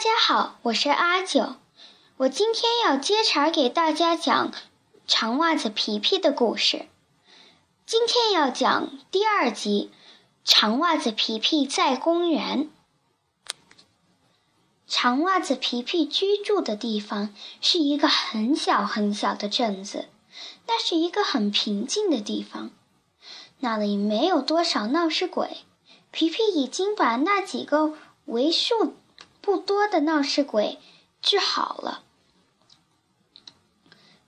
大家好，我是阿九。我今天要接茬给大家讲长袜子皮皮的故事。今天要讲第二集：长袜子皮皮在公园。长袜子皮皮居住的地方是一个很小很小的镇子，那是一个很平静的地方，那里没有多少闹事鬼。皮皮已经把那几个为数。不多的闹事鬼治好了，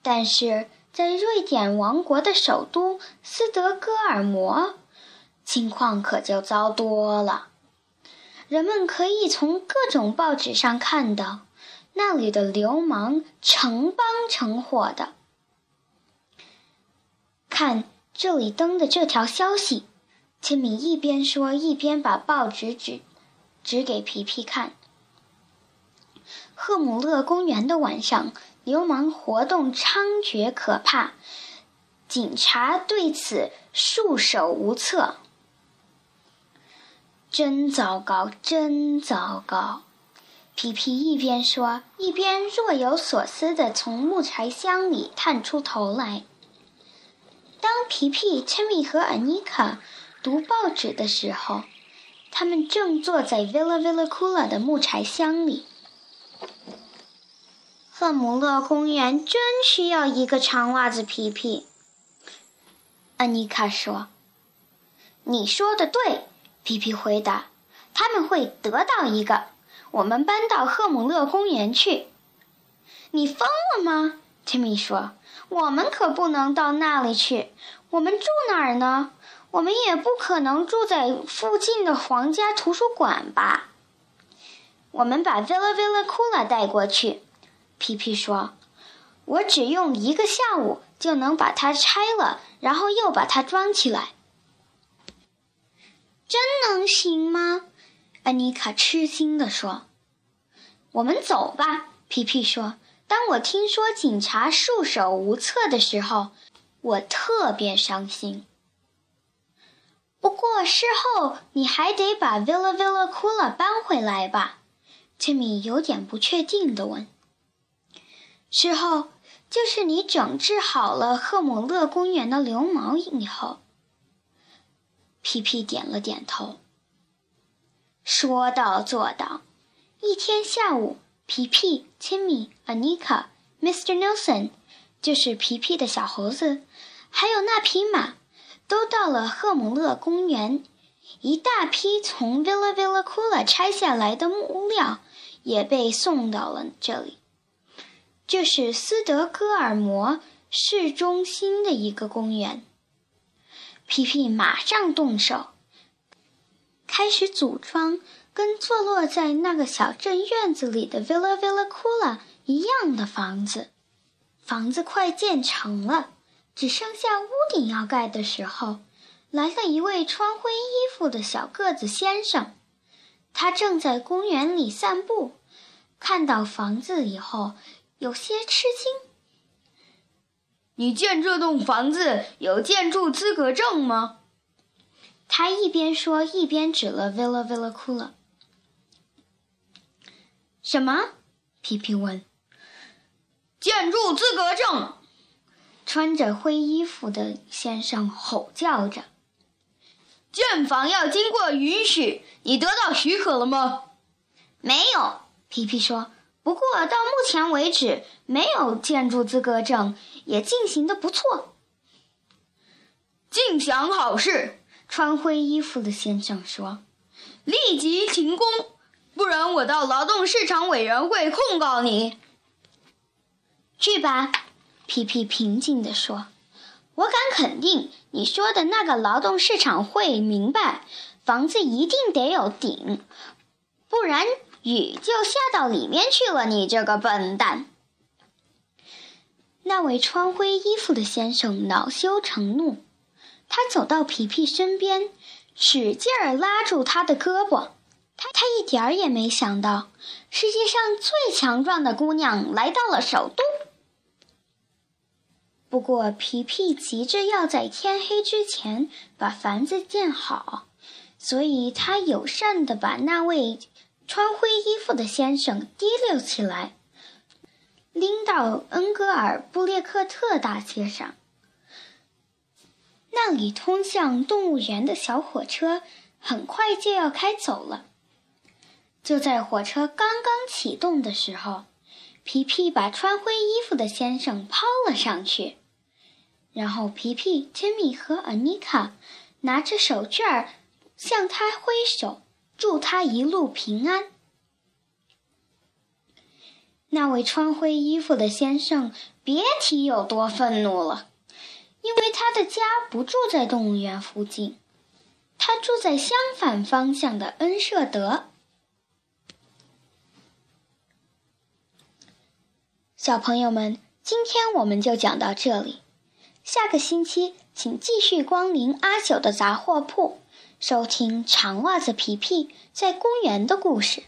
但是在瑞典王国的首都斯德哥尔摩，情况可就糟多了。人们可以从各种报纸上看到，那里的流氓成帮成伙的。看这里登的这条消息，切米一边说一边把报纸指指给皮皮看。赫姆勒公园的晚上，流氓活动猖獗可怕，警察对此束手无策。真糟糕，真糟糕！皮皮一边说，一边若有所思地从木柴箱里探出头来。当皮皮、切米和安妮卡读报纸的时候，他们正坐在 Villa Villa Kula 的木柴箱里。赫姆勒公园真需要一个长袜子皮皮。安妮卡说：“你说的对。”皮皮回答：“他们会得到一个。我们搬到赫姆勒公园去。”你疯了吗？吉米说：“我们可不能到那里去。我们住哪儿呢？我们也不可能住在附近的皇家图书馆吧？我们把 Villa Villa Kula 带过去。”皮皮说：“我只用一个下午就能把它拆了，然后又把它装起来。真能行吗？”安妮卡吃惊地说。“我们走吧。”皮皮说。“当我听说警察束手无策的时候，我特别伤心。不过事后你还得把 Villa Villa Kula 搬回来吧？”切米有点不确定地问。之后，就是你整治好了赫姆勒公园的流氓以后，皮皮点了点头，说到做到。一天下午，皮皮、Timmy、Anika、Mr. Nelson，就是皮皮的小猴子，还有那匹马，都到了赫姆勒公园。一大批从 Villa Villa Kula 拆下来的木料也被送到了这里。这是斯德哥尔摩市中心的一个公园。皮皮马上动手，开始组装跟坐落在那个小镇院子里的 Villa Villa Kula 一样的房子。房子快建成了，只剩下屋顶要盖的时候，来了一位穿灰衣服的小个子先生。他正在公园里散步，看到房子以后。有些吃惊。你建这栋房子有建筑资格证吗？他一边说一边指了 Villa Villa Kula。什么？皮皮问。建筑资格证！穿着灰衣服的先生吼叫着。建房要经过允许，你得到许可了吗？没有，皮皮说。不过到目前为止，没有建筑资格证，也进行的不错。尽想好事，穿灰衣服的先生说：“立即停工，不然我到劳动市场委员会控告你。”去吧，皮皮平静地说：“我敢肯定，你说的那个劳动市场会明白，房子一定得有顶，不然。”雨就下到里面去了，你这个笨蛋！那位穿灰衣服的先生恼羞成怒，他走到皮皮身边，使劲儿拉住他的胳膊。他他一点儿也没想到，世界上最强壮的姑娘来到了首都。不过皮皮急着要在天黑之前把房子建好，所以他友善地把那位。穿灰衣服的先生提溜起来，拎到恩格尔布列克特大街上。那里通向动物园的小火车很快就要开走了。就在火车刚刚启动的时候，皮皮把穿灰衣服的先生抛了上去，然后皮皮、珍米和安妮卡拿着手绢儿向他挥手，祝他一路平安。那位穿灰衣服的先生别提有多愤怒了，因为他的家不住在动物园附近，他住在相反方向的恩舍德。小朋友们，今天我们就讲到这里。下个星期，请继续光临阿九的杂货铺，收听长袜子皮皮在公园的故事。